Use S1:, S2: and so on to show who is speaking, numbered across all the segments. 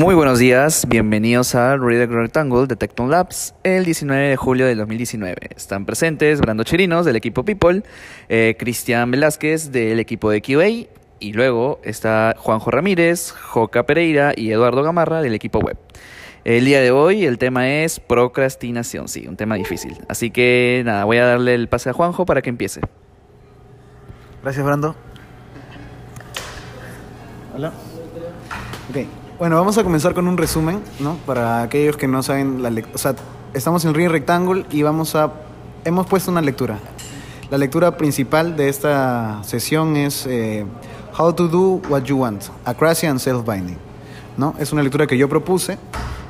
S1: Muy buenos días, bienvenidos a Reader Rectangle de Tecton Labs el 19 de julio del 2019. Están presentes Brando Chirinos del equipo People, eh, Cristian Velázquez del equipo de QA y luego está Juanjo Ramírez, Joca Pereira y Eduardo Gamarra del equipo web. El día de hoy el tema es procrastinación, sí, un tema difícil. Así que nada, voy a darle el pase a Juanjo para que empiece.
S2: Gracias, Brando. Hola. Ok. Bueno, vamos a comenzar con un resumen, ¿no? Para aquellos que no saben la lectura. O sea, estamos en Ring Rectangle y vamos a. Hemos puesto una lectura. La lectura principal de esta sesión es eh, How to Do What You Want, Acrasia and Self-Binding. ¿no? Es una lectura que yo propuse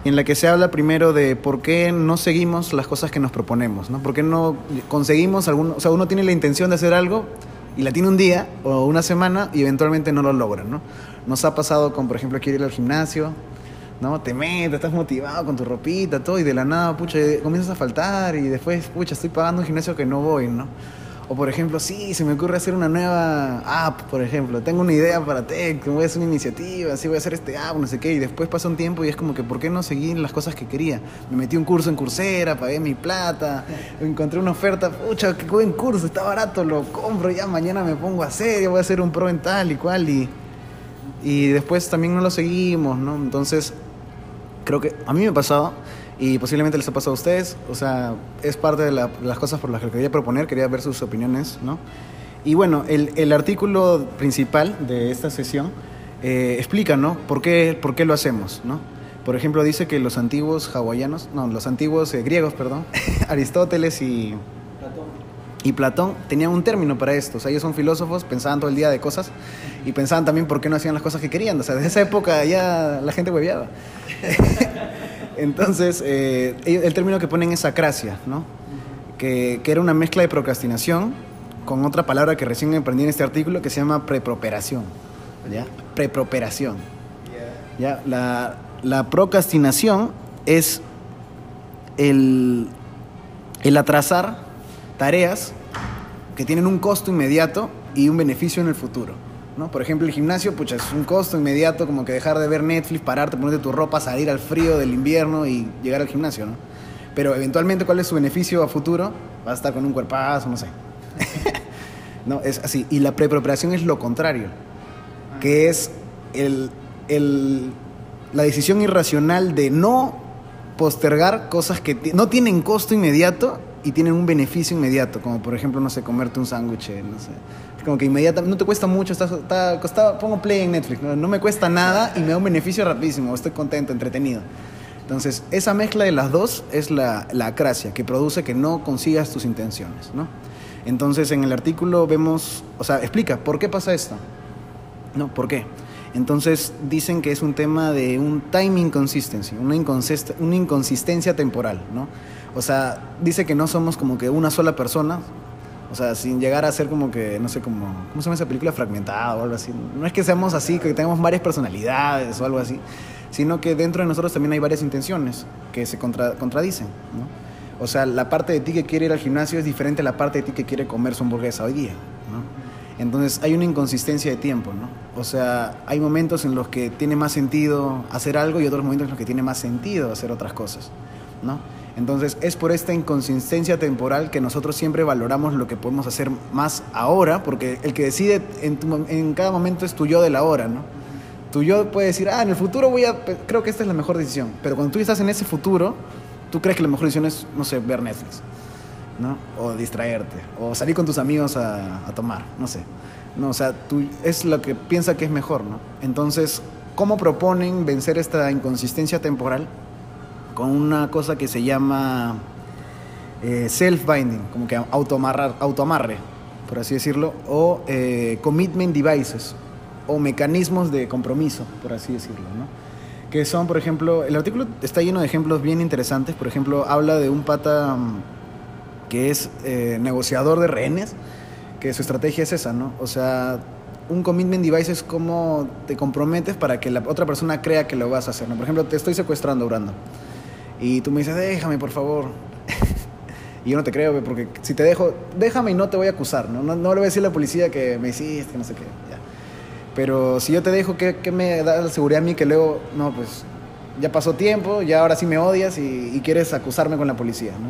S2: en la que se habla primero de por qué no seguimos las cosas que nos proponemos, ¿no? ¿Por qué no conseguimos algún, o sea, uno tiene la intención de hacer algo y la tiene un día o una semana y eventualmente no lo logra, ¿no? Nos ha pasado con, por ejemplo, quiero ir al gimnasio, ¿no? Te metes, estás motivado con tu ropita, todo, y de la nada, pucha, comienzas a faltar y después, pucha, estoy pagando un gimnasio que no voy, ¿no? O por ejemplo, sí, se me ocurre hacer una nueva app, por ejemplo. Tengo una idea para Tech, voy a hacer una iniciativa, así voy a hacer este app, no sé qué. Y después pasa un tiempo y es como que, ¿por qué no seguí las cosas que quería? Me metí un curso en Coursera, pagué mi plata, encontré una oferta, pucha, qué buen curso, está barato, lo compro, ya mañana me pongo a hacer, voy a hacer un pro en tal y cual. Y, y después también no lo seguimos, ¿no? Entonces, creo que a mí me ha pasado y posiblemente les ha pasado a ustedes. O sea, es parte de las cosas por las que quería proponer, quería ver sus opiniones, ¿no? Y bueno, el, el artículo principal de esta sesión eh, explica, ¿no? ¿Por qué, ¿Por qué lo hacemos, ¿no? Por ejemplo, dice que los antiguos hawaianos, no, los antiguos eh, griegos, perdón, Aristóteles y. y Platón tenían un término para esto. O sea, ellos son filósofos, pensaban todo el día de cosas y pensaban también por qué no hacían las cosas que querían. O sea, desde esa época ya la gente hueveaba. Entonces, eh, el término que ponen es acracia, ¿no? Que, que, era una mezcla de procrastinación con otra palabra que recién aprendí en este artículo que se llama preproperación. ¿Ya? Preproperación. ¿Ya? La, la procrastinación es el, el atrasar tareas que tienen un costo inmediato y un beneficio en el futuro. ¿no? Por ejemplo, el gimnasio, pucha, es un costo inmediato como que dejar de ver Netflix, pararte, ponerte tu ropa, salir al frío del invierno y llegar al gimnasio, ¿no? Pero eventualmente, ¿cuál es su beneficio a futuro? Vas a estar con un cuerpazo, no sé. no, es así. Y la preparación es lo contrario, que es el, el, la decisión irracional de no postergar cosas que no tienen costo inmediato y tienen un beneficio inmediato, como por ejemplo, no sé, comerte un sándwich, no sé, como que inmediatamente, no te cuesta mucho, está, está, costaba, pongo play en Netflix, ¿no? me cuesta nada y me da un beneficio rapidísimo, estoy contento, entretenido. Entonces, esa mezcla de las dos es la, la acracia, que produce que no consigas tus intenciones, ¿no? Entonces, en el artículo vemos, o sea, explica, ¿por qué pasa esto? ¿No? ¿Por qué? Entonces, dicen que es un tema de un time inconsistency, una, una inconsistencia temporal, ¿no? O sea, dice que no somos como que una sola persona, o sea, sin llegar a ser como que, no sé, como, ¿cómo se llama esa película? Fragmentada o algo así. No es que seamos así, que tengamos varias personalidades o algo así, sino que dentro de nosotros también hay varias intenciones que se contra, contradicen. O sea, la parte de ti que quiere ir al gimnasio es diferente a la parte de ti que quiere comer su hamburguesa hoy día. Entonces hay una inconsistencia de tiempo, ¿no? O sea, hay momentos en los que tiene más sentido hacer algo y otros momentos en los que tiene más sentido hacer otras cosas, ¿no? Entonces es por esta inconsistencia temporal que nosotros siempre valoramos lo que podemos hacer más ahora, porque el que decide en, cada momento es tu yo de la hora, ¿no? Tu yo puede decir, ah, en el futuro voy a, creo que esta es la mejor decisión, pero cuando tú estás en ese futuro, tú crees que la mejor decisión es, no sé, ver Netflix, ¿no? O distraerte, o salir con tus amigos a, a tomar, no sé. No, o sea, tú, es lo que piensa que es mejor, ¿no? Entonces, ¿cómo proponen vencer esta inconsistencia temporal? Con una cosa que se llama eh, self-binding, como que autoamarrar, autoamarre, por así decirlo, o eh, commitment devices, o mecanismos de compromiso, por así decirlo, ¿no? Que son, por ejemplo, el artículo está lleno de ejemplos bien interesantes, por ejemplo, habla de un pata mm, que es eh, negociador de rehenes, que su estrategia es esa, ¿no? O sea, un commitment device es como te comprometes para que la otra persona crea que lo vas a hacer, ¿no? Por ejemplo, te estoy secuestrando, Brando. Y tú me dices, déjame, por favor. y yo no te creo, porque si te dejo, déjame y no te voy a acusar, ¿no? No, no le voy a decir a la policía que me hiciste, que no sé qué. Ya. Pero si yo te dejo, ¿qué, ¿qué, me da la seguridad a mí que luego, no, pues ya pasó tiempo, ya ahora sí me odias y, y quieres acusarme con la policía, ¿no?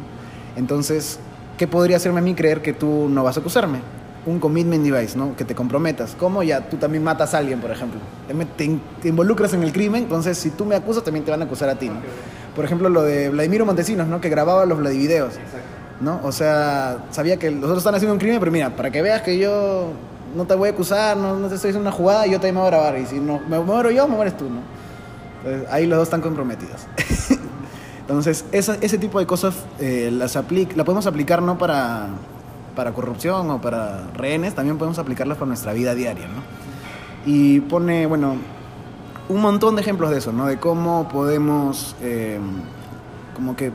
S2: Entonces, ¿qué podría hacerme a mí creer que tú no vas a acusarme? Un commitment device, ¿no? Que te comprometas. ¿Cómo? Ya tú también matas a alguien, por ejemplo. Te, te in- te involucras en el crimen, entonces si tú me acusas, también te van a acusar a ti, ¿no? Por ejemplo, lo de Vladimiro Montesinos, ¿no? Que grababa los Vladivideos, ¿no? O sea, sabía que los otros están haciendo un crimen, pero mira, para que veas que yo no te voy a acusar, no, no te estoy haciendo una jugada, yo también me voy a grabar. Y si no, me muero yo, me mueres tú, ¿no? Entonces, ahí los dos están comprometidos. Entonces, esa- ese tipo de cosas eh, las apli- la podemos aplicar no para, para corrupción o para rehenes, también podemos aplicarlas para nuestra vida diaria, ¿no? Y pone, bueno, un montón de ejemplos de eso, ¿no? De cómo podemos, eh, como que,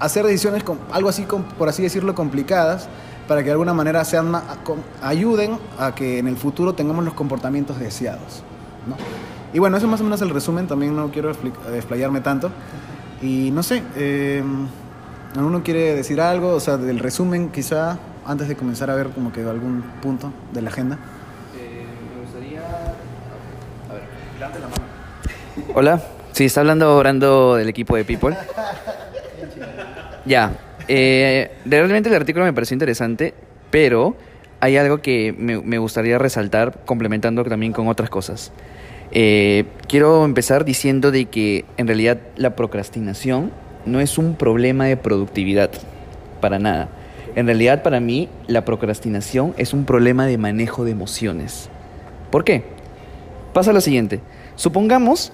S2: hacer decisiones, con, algo así, com- por así decirlo, complicadas, para que de alguna manera sean ayuden a que en el futuro tengamos los comportamientos deseados, ¿no? Y bueno, eso es más o menos el resumen, también no quiero explayarme tanto. Y no sé, eh, ¿alguno quiere decir algo? O sea, del resumen quizá, antes de comenzar a ver como que algún punto de la agenda.
S1: me gustaría. A ver, levante la mano. Hola, sí, está hablando Brando del equipo de People. Ya, eh, realmente el artículo me pareció interesante, pero hay algo que me, me gustaría resaltar, complementando también con otras cosas. Eh, quiero empezar diciendo de que en realidad la procrastinación no es un problema de productividad, para nada. En realidad para mí la procrastinación es un problema de manejo de emociones. ¿Por qué? Pasa lo siguiente. Supongamos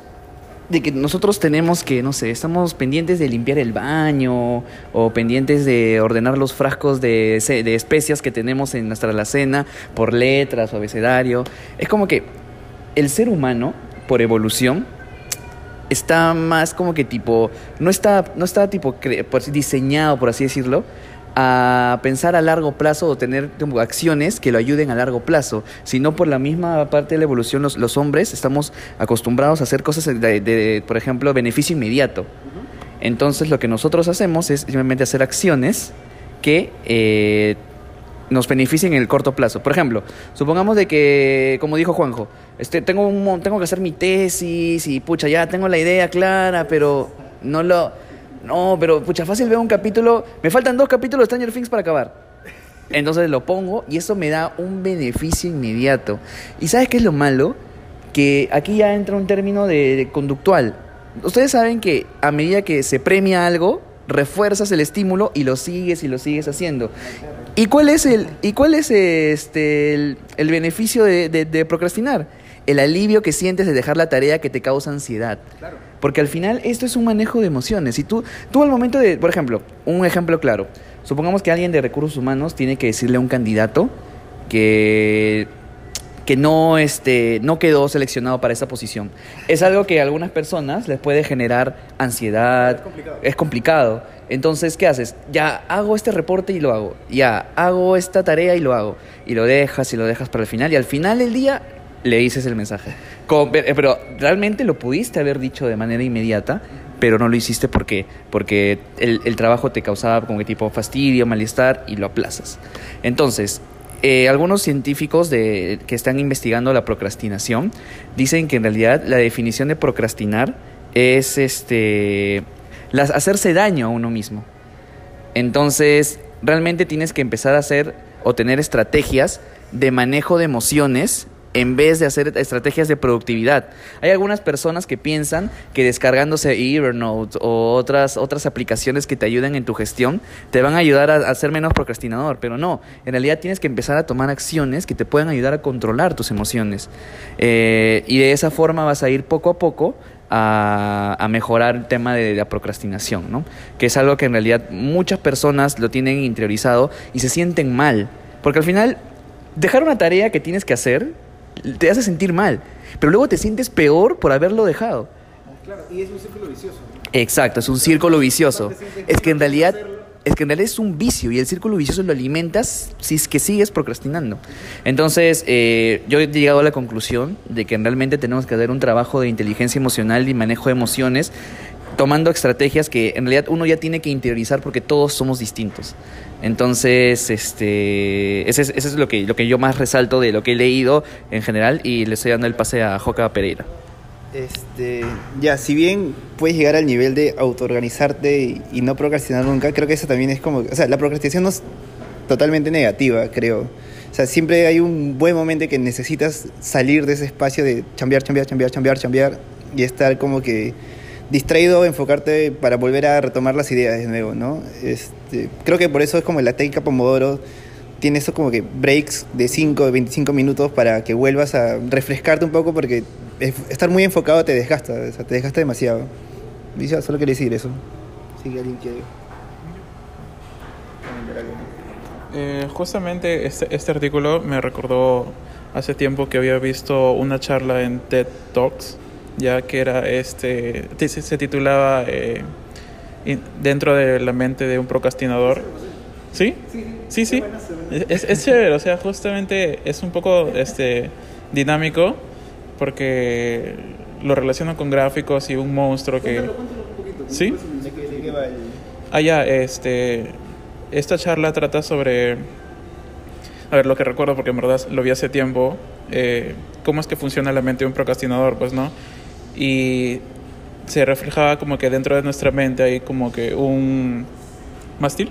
S1: de que nosotros tenemos que, no sé, estamos pendientes de limpiar el baño o pendientes de ordenar los frascos de, de especias que tenemos en nuestra alacena por letras o abecedario. Es como que el ser humano, por evolución, está más como que tipo, no está, no está tipo diseñado, por así decirlo, a pensar a largo plazo o tener como, acciones que lo ayuden a largo plazo, sino por la misma parte de la evolución los, hombres estamos acostumbrados a hacer cosas de, por ejemplo, beneficio inmediato. Entonces lo que nosotros hacemos es simplemente hacer acciones que eh, nos beneficien en el corto plazo. Por ejemplo, supongamos de que, como dijo Juanjo, este, tengo, un, tengo que hacer mi tesis y pucha, ya tengo la idea clara, pero no lo... No, pero pucha, fácil veo un capítulo, me faltan dos capítulos de Stranger Things para acabar. Entonces lo pongo y eso me da un beneficio inmediato. ¿Y sabes qué es lo malo? Que aquí ya entra un término de, conductual. Ustedes saben que a medida que se premia algo, refuerzas el estímulo y lo sigues y lo sigues haciendo. ¿Y cuál es el, y cuál es este, el, beneficio de procrastinar? El alivio que sientes de dejar la tarea que te causa ansiedad. Porque al final esto es un manejo de emociones. Y tú, tú al momento de, por ejemplo, un ejemplo claro. Supongamos que alguien de recursos humanos tiene que decirle a un candidato que, que no, este, no quedó seleccionado para esa posición. Es algo que a algunas personas les puede generar ansiedad.
S2: Es complicado.
S1: Es complicado. Entonces, ¿qué haces? Ya hago este reporte y lo hago. Ya hago esta tarea y lo hago. Y lo dejas y lo dejas para el final. Y al final del día le dices el mensaje. Eh, pero realmente lo pudiste haber dicho de manera inmediata, pero no lo hiciste porque, porque el, trabajo te causaba como que tipo fastidio, malestar y lo aplazas. Entonces, eh, algunos científicos de, que están investigando la procrastinación dicen que en realidad la definición de procrastinar es este hacerse daño a uno mismo. Entonces, realmente tienes que empezar a hacer o tener estrategias de manejo de emociones en vez de hacer estrategias de productividad. Hay algunas personas que piensan que descargándose Evernote o otras, otras aplicaciones que te ayuden en tu gestión te van a ayudar a, a ser menos procrastinador, pero no, en realidad tienes que empezar a tomar acciones que te puedan ayudar a controlar tus emociones. Eh, y de esa forma vas a ir poco a poco a, a mejorar el tema de la procrastinación, ¿no? Que es algo que en realidad muchas personas lo tienen interiorizado y se sienten mal. Porque al final, dejar una tarea que tienes que hacer te hace sentir mal. Pero luego te sientes peor por haberlo dejado.
S2: Claro, y es un círculo vicioso.
S1: Exacto, es un círculo vicioso. Es que en realidad es que en realidad es un vicio y el círculo vicioso lo alimentas si es que sigues procrastinando. Entonces, eh, yo he llegado a la conclusión de que realmente tenemos que hacer un trabajo de inteligencia emocional y manejo de emociones, tomando estrategias que en realidad uno ya tiene que interiorizar porque todos somos distintos. Entonces, este, ese es, ese es lo, que, lo que yo más resalto de lo que he leído en general y le estoy dando el pase a Joca Pereira.
S3: Este, ya, si bien puedes llegar al nivel de autoorganizarte y, y no procrastinar nunca, creo que eso también es como, o sea, la procrastinación no es totalmente negativa, creo. O sea, siempre hay un buen momento que necesitas salir de ese espacio de chambear, chambear, chambear, chambear, chambear y estar como que distraído, enfocarte para volver a retomar las ideas de nuevo, ¿no? Este, creo que por eso es como la técnica Pomodoro tiene eso como que breaks de 5, de 25 minutos para que vuelvas a refrescarte un poco porque es- estar muy enfocado te desgasta, o sea, te desgasta demasiado. Y ya, solo quería decir eso. Sí, que alguien quiere.
S4: Eh, justamente este, este artículo me recordó hace tiempo que había visto una charla en TED Talks, ya que era este, se, titulaba eh, Dentro de la mente de un procrastinador. ¿Sí? Sí, sí. Es, es chévere, o sea, justamente es un poco este, dinámico porque lo relaciono con gráficos y un monstruo que... ¿Sí?
S3: ¿De qué, de qué va el-
S4: Ah, ya, este. Esta charla trata sobre. A ver, lo que recuerdo, porque en verdad lo vi hace tiempo. eh, cómo es que funciona la mente de un procrastinador, pues, ¿no? Y se reflejaba como que dentro de nuestra mente hay como que un. ¿Mástil?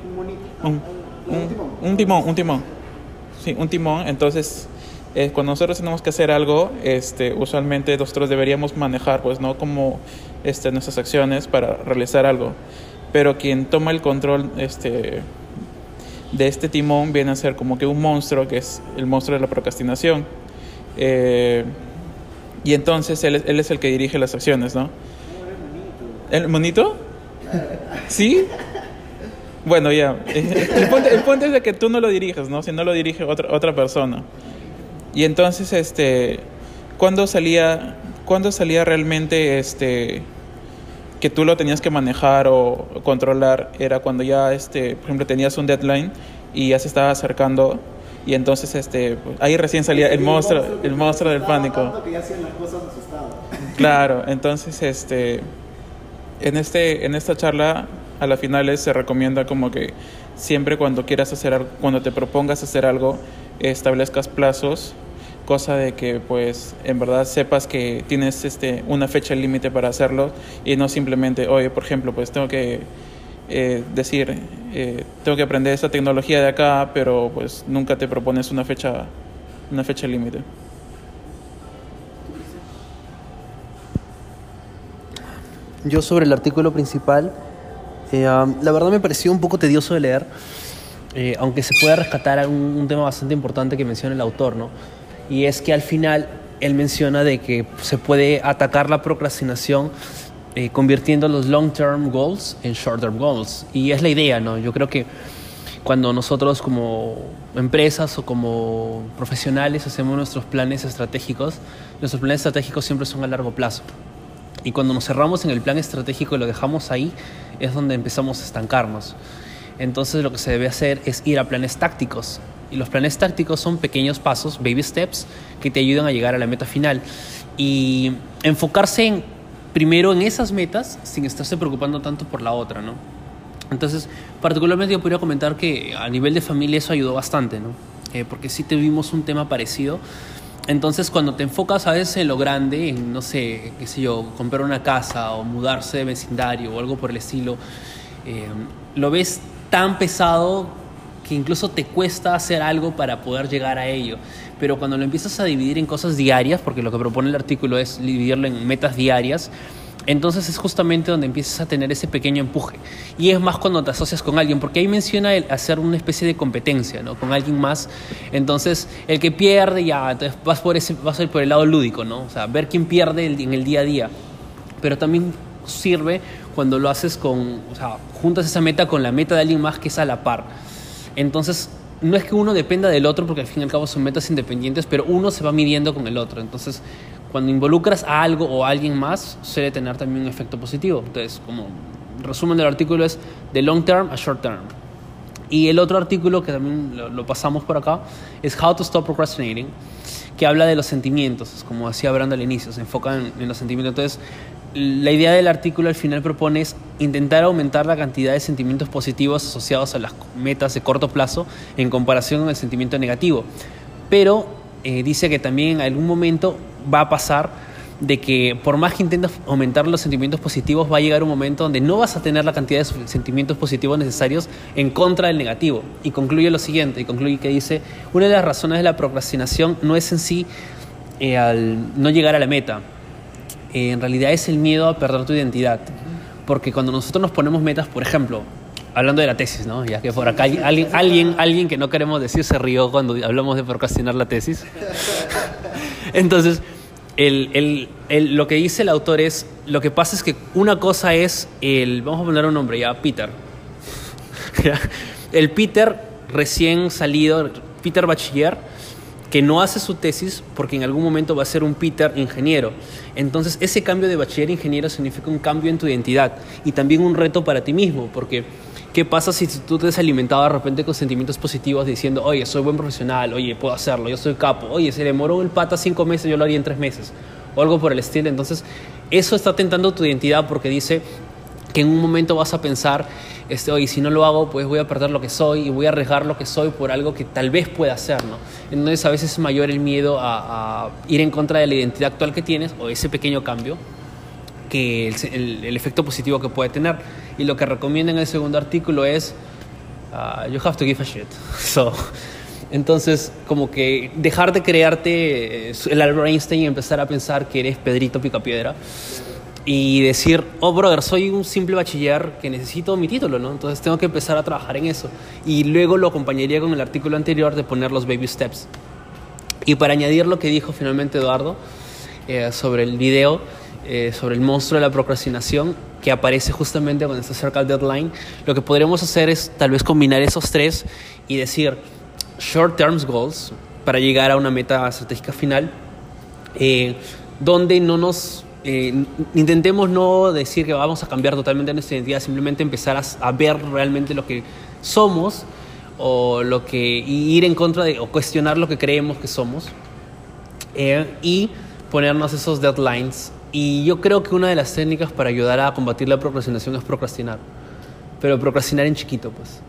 S4: Un, un, un timón, un timón. Sí, un timón. Entonces, eh, cuando nosotros tenemos que hacer algo, este, usualmente nosotros deberíamos manejar, pues, ¿no? Como este, nuestras acciones para realizar algo. Pero quien toma el control este, de este timón viene a ser como que un monstruo, que es el monstruo de la procrastinación. Eh, y entonces él, es- él es el que dirige las acciones, ¿no? ¿El monito? ¿Sí? Bueno, ya. El punto, el punto es de que tú no lo diriges, ¿no? Si no lo dirige otra, otra persona. Y entonces, este, ¿cuándo salía, ¿cuándo salía realmente, este, que tú lo tenías que manejar o controlar? Era cuando ya, este, por ejemplo, tenías un deadline y ya se estaba acercando y entonces, este, pues, ahí recién salía el monstruo, el monstruo del pánico.
S2: que ya hacían las cosas asustado.
S4: Claro, entonces este en este en esta charla a las finales se recomienda como que siempre cuando quieras hacer algo, cuando te propongas hacer algo, establezcas plazos, cosa de que pues en verdad sepas que tienes este una fecha límite para hacerlo y no simplemente, oye, por ejemplo, pues tengo que eh, decir, eh, tengo que aprender esta tecnología de acá, pero pues nunca te propones una fecha una fecha límite.
S5: Yo sobre el artículo principal, eh, um, la verdad me pareció un poco tedioso de leer, eh, aunque se puede rescatar un, un tema bastante importante que menciona el autor, ¿no? Y es que al final él menciona de que se puede atacar la procrastinación eh, convirtiendo los long-term goals en short-term goals. Y es la idea, ¿no? Yo creo que cuando nosotros como empresas o como profesionales hacemos nuestros planes estratégicos, nuestros planes estratégicos siempre son a largo plazo. Y cuando nos cerramos en el plan estratégico y lo dejamos ahí, es donde empezamos a estancarnos. Entonces lo que se debe hacer es ir a planes tácticos. Y los planes tácticos son pequeños pasos, baby steps, que te ayudan a llegar a la meta final. Y enfocarse en, primero en esas metas sin estarse preocupando tanto por la otra, ¿no? Entonces, particularmente yo podría comentar que a nivel de familia eso ayudó bastante, ¿no? Eh, porque sí tuvimos un tema parecido. Entonces, cuando te enfocas a veces en lo grande, en, no sé, qué sé yo, comprar una casa o mudarse de vecindario o algo por el estilo, eh, lo ves tan pesado que incluso te cuesta hacer algo para poder llegar a ello. Pero cuando lo empiezas a dividir en cosas diarias, porque lo que propone el artículo es dividirlo en metas diarias, entonces es justamente donde empiezas a tener ese pequeño empuje. Y es más cuando te asocias con alguien, porque ahí menciona hacer una especie de competencia, ¿no? Con alguien más. Entonces, el que pierde ya, entonces vas por ese, vas por el lado lúdico, ¿no? O sea, ver quién pierde en el día a día. Pero también sirve cuando lo haces con, o sea, juntas esa meta con la meta de alguien más que es a la par. Entonces, no es que uno dependa del otro, porque al fin y al cabo son metas independientes, pero uno se va midiendo con el otro. Entonces, cuando involucras a algo o a alguien más, suele tener también un efecto positivo. Entonces, como resumen del artículo es de long term a short term. Y el otro artículo que también lo, pasamos por acá es How to Stop Procrastinating, que habla de los sentimientos, como decía Brando al inicio, se enfoca en, en los sentimientos. Entonces, la idea del artículo al final propone es intentar aumentar la cantidad de sentimientos positivos asociados a las metas de corto plazo en comparación con el sentimiento negativo. Pero eh, dice que también en algún momento va a pasar de que por más que intentes aumentar los sentimientos positivos, va a llegar un momento donde no vas a tener la cantidad de sentimientos positivos necesarios en contra del negativo. Y concluye lo siguiente, y concluye que dice, una de las razones de la procrastinación no es en sí eh, al no llegar a la meta, eh, en realidad es el miedo a perder tu identidad. Porque cuando nosotros nos ponemos metas, por ejemplo, hablando de la tesis, ¿no? Ya que por acá alguien, alguien, alguien que no queremos decir se rió cuando hablamos de procrastinar la tesis. Entonces, lo que dice el autor es, lo que pasa es que una cosa es el, vamos a poner un nombre ya, Peter. El Peter recién salido, Peter bachiller, que no hace su tesis porque en algún momento va a ser un Peter ingeniero. Entonces, ese cambio de bachiller ingeniero significa un cambio en tu identidad y también un reto para ti mismo, porque ¿qué pasa si tú te has alimentado de repente con sentimientos positivos diciendo, oye, soy buen profesional, oye, puedo hacerlo, yo soy capo, oye, se demoró el pata cinco meses, yo lo haría en tres meses, o algo por el estilo? Entonces, eso está tentando tu identidad porque dice que en un momento vas a pensar, este, oye, si no lo hago, pues voy a perder lo que soy y voy a arriesgar lo que soy por algo que tal vez pueda hacer, ¿no? Entonces a veces es mayor el miedo a, a ir en contra de la identidad actual que tienes o ese pequeño cambio que el, el- el efecto positivo que puede tener. Y lo que recomienda en el segundo artículo es, ah, you have to give a shit. So, entonces, como que dejar de crearte eh, el Albert Einstein y empezar a pensar que eres Pedrito Picapiedra y decir, oh, brother, soy un simple bachiller que necesito mi título, ¿no? Entonces tengo que empezar a trabajar en eso. Y luego lo acompañaría con el artículo anterior de poner los baby steps. Y para añadir lo que dijo finalmente Eduardo eh, sobre el video, eh, sobre el monstruo de la procrastinación, que aparece justamente cuando está cerca del deadline, lo que podríamos hacer es tal vez combinar esos tres y decir short term goals para llegar a una meta estratégica final, eh, donde no nos eh, intentemos no decir que vamos a cambiar totalmente nuestra identidad, simplemente empezar a, a ver realmente lo que somos o lo que y ir en contra de o cuestionar lo que creemos que somos eh, y ponernos esos deadlines. Y yo creo que una de las técnicas para ayudar a combatir la procrastinación es procrastinar, pero procrastinar en chiquito, pues.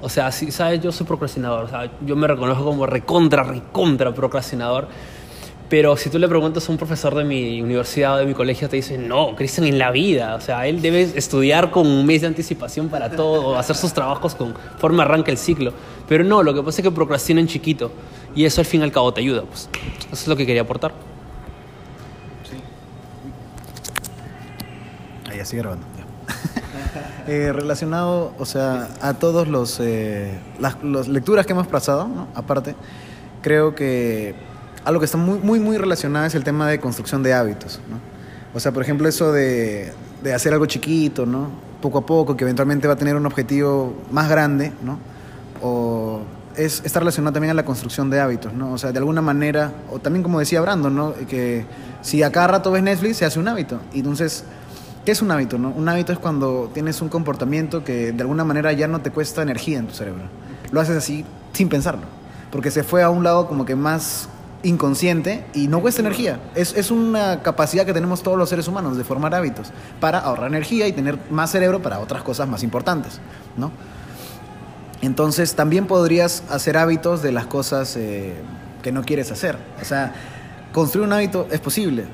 S5: O sea, si sabes, yo soy procrastinador, o sea, yo me reconozco como recontra, recontra procrastinador. Pero si tú le preguntas a un profesor de mi universidad o de mi colegio, te dice, no, Cristian en la vida. O sea, él debe estudiar con un mes de anticipación para todo, hacer sus trabajos con forma arranca el ciclo. Pero no, lo que pasa es que procrastina en chiquito. Y eso al fin y al cabo te ayuda. Pues. Eso es lo que quería aportar.
S2: Ahí, ya sigue grabando. Eh, relacionado, o sea, a todos los eh, las las lecturas que hemos pasado, ¿no? aparte, creo que algo que está muy, muy, muy relacionado es el tema de construcción de hábitos, ¿no? O sea, por ejemplo, eso de, de hacer algo chiquito, ¿no? Poco a poco, que eventualmente va a tener un objetivo más grande, ¿no? O es, está relacionado también a la construcción de hábitos, ¿no? O sea, de alguna manera, o también como decía Brandon, ¿no? Que si a cada rato ves Netflix, se hace un hábito. Y entonces, ¿qué es un hábito, no? Un hábito es cuando tienes un comportamiento que de alguna manera ya no te cuesta energía en tu cerebro. Lo haces así sin pensarlo. Porque se fue a un lado como que más inconsciente y no cuesta energía. Es, es una capacidad que tenemos todos los seres humanos de formar hábitos para ahorrar energía y tener más cerebro para otras cosas más importantes, ¿no? Entonces también podrías hacer hábitos de las cosas eh, que no quieres hacer. O sea, construir un hábito es posible.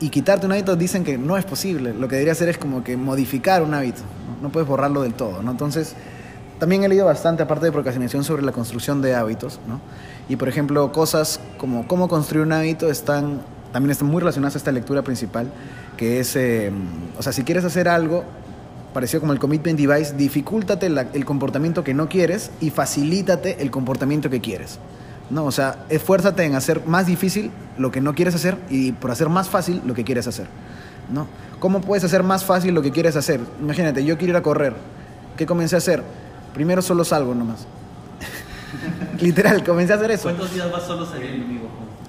S2: Y quitarte un hábito dicen que no es posible. Lo que debería hacer es como que modificar un hábito. No, puedes borrarlo del todo, ¿no? Entonces, también he leído bastante, aparte de procrastinación, sobre la construcción de hábitos, ¿no? Y, por ejemplo, cosas como cómo construir un hábito están, también están muy relacionadas a esta lectura principal, que es, eh, o sea, si quieres hacer algo, parecido como el commitment device, dificultate la- el comportamiento que no quieres y facilítate el comportamiento que quieres. No, o sea, esfuérzate en hacer más difícil lo que no quieres hacer y por hacer más fácil lo que quieres hacer. ¿No? ¿Cómo puedes hacer más fácil lo que quieres hacer? Imagínate, yo quiero ir a correr. ¿Qué comencé a hacer? Primero solo salgo nomás. Literal, comencé a hacer eso.
S5: días vas solo salir enemigo?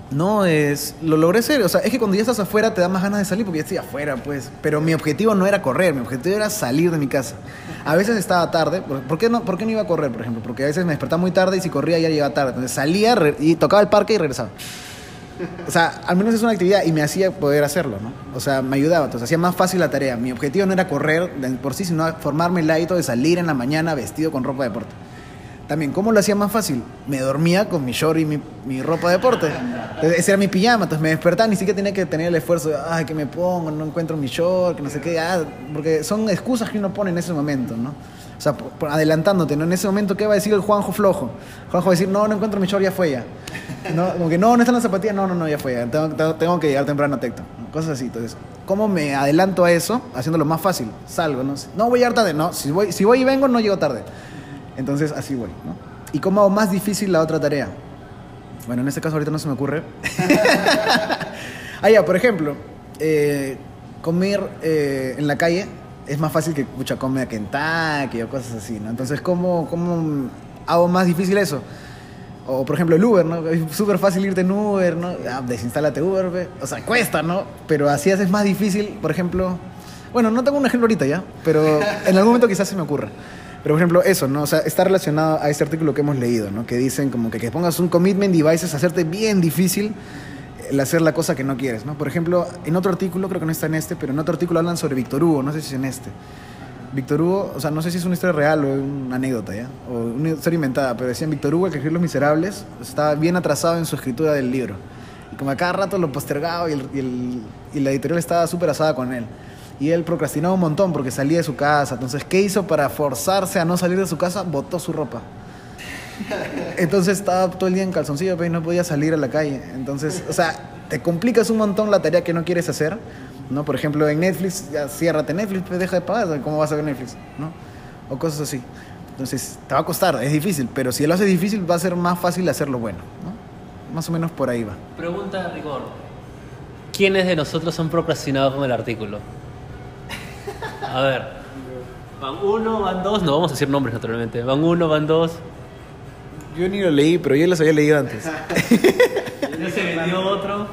S2: No, es, lo logré hacer. O sea, es que cuando ya estás afuera te da más ganas de salir porque ya estoy afuera, pues. Pero mi objetivo no era correr, mi objetivo era salir de mi casa. A veces estaba tarde. ¿Por, qué, no, ¿Por qué no iba a correr, por ejemplo? Porque a veces me despertaba muy tarde y si corría ya llegaba tarde. Entonces salía re- y tocaba el parque y regresaba. O sea, al menos es una actividad y me hacía poder hacerlo, ¿no? O sea, me ayudaba, entonces hacía más fácil la tarea. Mi objetivo no era correr de por sí, sino formarme el hábito de salir en la mañana vestido con ropa de deporte. También, ¿cómo lo hacía más fácil? Me dormía con mi short y mi, mi ropa de deporte. Entonces, era mi pijama, entonces me despertaba, ni siquiera tenía que tener el esfuerzo de, ay, que me pongo, no encuentro mi short, que no sé qué, ah, porque son excusas que uno pone en ese momento, ¿no? O sea, adelantándote, ¿no? En ese momento, ¿qué va a decir el Juanjo flojo? Juanjo va a decir, no, no encuentro mi short, ya fue ya. ¿No? Como que, no, no están las zapatillas, no, no, no, ya fue ya. Tengo, tengo- tengo que llegar temprano a Tecto. Cosas así. Entonces, ¿cómo me adelanto a eso? Haciéndolo más fácil. Salgo, ¿no? No voy a llegar tarde, no. Si voy, si voy y vengo, no llego tarde. Entonces, así voy, ¿no? ¿Y cómo hago más difícil la otra tarea? Bueno, en este caso ahorita no se me ocurre. ah, ya, por ejemplo, eh, comer eh, en la calle es más fácil que mucha comida Kentucky o cosas así, ¿no? Entonces, ¿cómo, ¿cómo hago más difícil eso? O, por ejemplo, el Uber, ¿no? Es súper fácil irte en Uber, ¿no? Ah, desinstálate Uber, ve. o sea, cuesta, ¿no? Pero así haces más difícil, por ejemplo... Bueno, no tengo un ejemplo ahorita ya, pero en algún momento quizás se me ocurra. Pero, por ejemplo, eso, ¿no? O sea, está relacionado a este artículo que hemos leído, ¿no? Que dicen como que, que pongas un commitment device es hacerte bien difícil el hacer la cosa que no quieres, ¿no? Por ejemplo, en otro artículo, creo que no está en este, pero en otro artículo hablan sobre Víctor Hugo, no sé si es en este. Víctor Hugo, o sea, no sé si es una historia real o una anécdota, ¿ya? O una historia inventada, pero decían Víctor Hugo, el que escribió Los Miserables, estaba bien atrasado en su escritura del libro. Y como a cada rato lo postergaba y, el- y y la editorial estaba súper asada con él. Y él procrastinaba un montón porque salía de su casa. Entonces, ¿qué hizo para forzarse a no salir de su casa? Botó su ropa. Entonces estaba todo el día en calzoncillo pero no podía salir a la calle. Entonces, o sea, te complicas un montón la tarea que no quieres hacer. ¿no? Por ejemplo, en Netflix, ya ciérrate Netflix, pues deja de pagar, ¿cómo vas a ver Netflix? ¿no? O cosas así. Entonces, te va a costar, es difícil, pero si lo haces difícil va a ser más fácil hacerlo bueno. ¿no? Más o menos por ahí va.
S5: Pregunta, rigor. ¿Quiénes de nosotros han procrastinado con el artículo? A ver. Van uno, van dos. No vamos a decir nombres, naturalmente. Van uno, van dos.
S2: Yo ni lo leí, pero yo los había leído antes.
S5: Ya se vendió otro.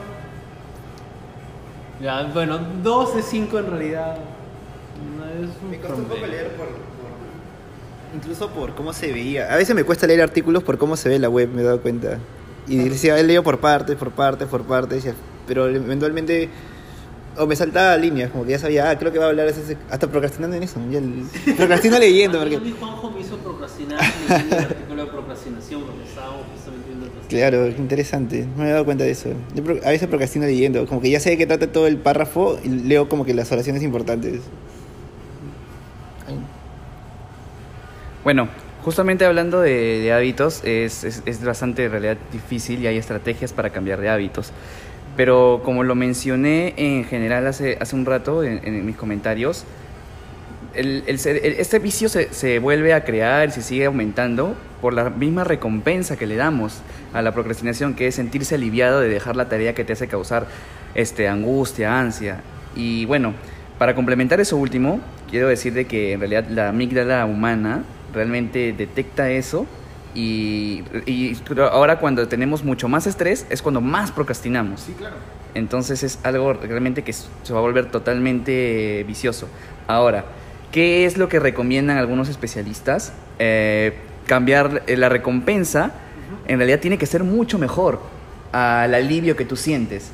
S5: Ya, bueno, dos de cinco en realidad. No es un
S3: Me costó un poco leer por, por- Incluso por cómo se veía. A veces me cuesta leer artículos por cómo se ve la web, me he dado cuenta. Y decía, he leído por partes, por partes, por partes. Pero eventualmente... O me saltaba líneas, como que ya sabía, ah, creo que va a hablar ese- hasta procrastinando en eso. Ya procrastino leyendo,
S5: A mí
S3: porque...
S5: Juanjo me hizo procrastinar leyendo el artículo de procrastinación porque estábamos justamente viendo otras
S3: Claro, interesante. No me he dado cuenta de eso. Yo a veces procrastino leyendo, como que ya sé de qué trata todo el párrafo y leo como que las oraciones importantes. Ay.
S1: Bueno, justamente hablando de, de hábitos, es, es, es bastante en realidad difícil y hay estrategias para cambiar de hábitos. Pero como lo mencioné en general hace, hace un rato en, mis comentarios, el- este vicio se, se vuelve a crear, se sigue aumentando por la misma recompensa que le damos a la procrastinación, que es sentirse aliviado de dejar la tarea que te hace causar este, angustia, ansia. Y bueno, para complementar eso último, quiero decir de que en realidad la amígdala humana realmente detecta eso y, y ahora cuando tenemos mucho más estrés es cuando más procrastinamos.
S2: Sí, claro.
S1: Entonces es algo realmente que se va a volver totalmente vicioso. Ahora, ¿qué es lo que recomiendan algunos especialistas? Eh, cambiar eh, la recompensa, en realidad tiene que ser mucho mejor al alivio que tú sientes.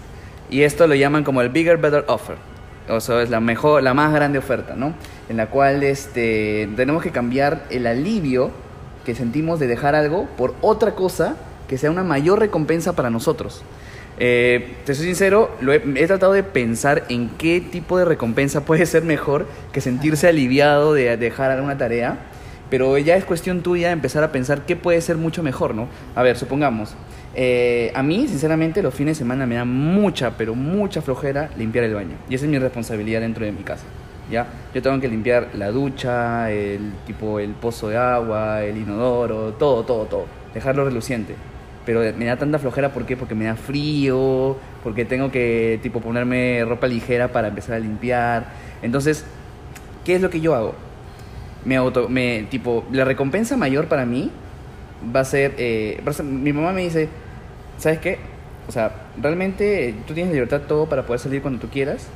S1: Y esto lo llaman como el bigger, better offer. O sea, es la mejor, la más grande oferta, ¿no? En la cual este, tenemos que cambiar el alivio que sentimos de dejar algo por otra cosa que sea una mayor recompensa para nosotros. Eh, te soy sincero, lo he, he tratado de pensar en qué tipo de recompensa puede ser mejor que sentirse aliviado de dejar alguna tarea, pero ya es cuestión tuya empezar a pensar qué puede ser mucho mejor, ¿no? A ver, supongamos, eh, a mí, sinceramente, los fines de semana me da mucha, pero mucha flojera limpiar el baño, y esa es mi responsabilidad dentro de mi casa. Yo tengo que limpiar la ducha, el tipo el pozo de agua, el inodoro, todo, todo, todo. Dejarlo reluciente. Pero me da tanta flojera, ¿por qué? Porque me da frío, porque tengo que tipo ponerme ropa ligera para empezar a limpiar. Entonces, ¿qué es lo que yo hago? Me auto, me tipo la recompensa mayor para mí va a ser, eh, mi mamá me dice, ¿sabes qué? O sea, realmente tú tienes libertad todo para poder salir cuando tú quieras,